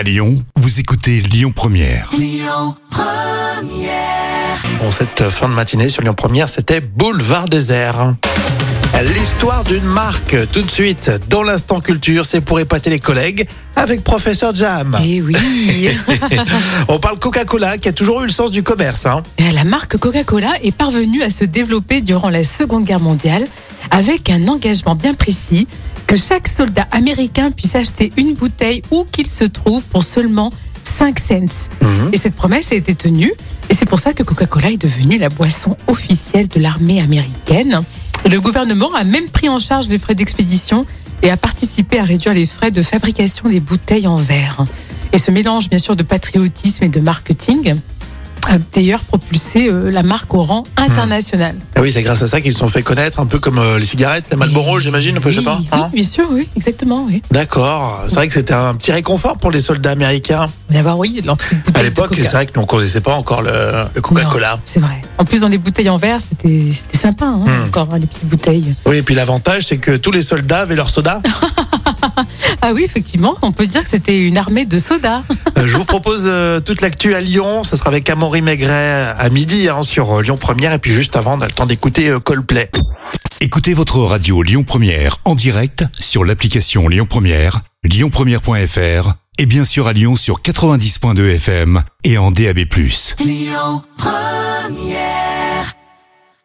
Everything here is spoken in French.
À Lyon, vous écoutez Lyon Première. Bon, cette fin de matinée sur Lyon Première, c'était Boulevard Désert. L'histoire d'une marque, tout de suite, dans l'instant culture, c'est pour épater les collègues avec Professeur Jam. Eh oui On parle Coca-Cola qui a toujours eu le sens du commerce. Hein. La marque Coca-Cola est parvenue à se développer durant la Seconde Guerre mondiale avec un engagement bien précis que chaque soldat américain puisse acheter une bouteille où qu'il se trouve pour seulement 5 cents. Mhm. Et cette promesse a été tenue et c'est pour ça que Coca-Cola est devenue la boisson officielle de l'armée américaine. Le gouvernement a même pris en charge les frais d'expédition et a participé à réduire les frais de fabrication des bouteilles en verre. Et ce mélange, bien sûr, de patriotisme et de marketing a d'ailleurs propulsé euh, la marque au rang international. Ah oui, c'est grâce à ça qu'ils se sont fait connaître, un peu comme euh, les cigarettes, les Marlboro, j'imagine, peu, je sais pas. Oui, hein. oui, bien sûr, oui, exactement, oui. D'accord. C'est vrai que c'était un petit réconfort pour les soldats américains. D'avoir, oui, petite bouteille À de l'époque, c'est vrai que nous, on connaissait pas encore le, le Coca-Cola. C'est vrai. En plus, dans les bouteilles en verre, c'était c'était sympa, hein, Hmm. encore, hein, les petites bouteilles. Oui, et puis l'avantage, c'est que tous les soldats avaient leur soda. Ah oui, effectivement, on peut dire que c'était une armée de sodas. Euh, Je vous propose euh, toute l'actu à Lyon. Ça sera avec Amaury Maigret à midi hein, sur euh, Lyon Première. Et puis juste avant, on a le temps d'écouter euh, Coldplay. Écoutez votre radio Lyon Première en direct sur l'application Lyon Première, lyonpremière.fr et bien sûr à Lyon sur 90.2 FM et en DAB+.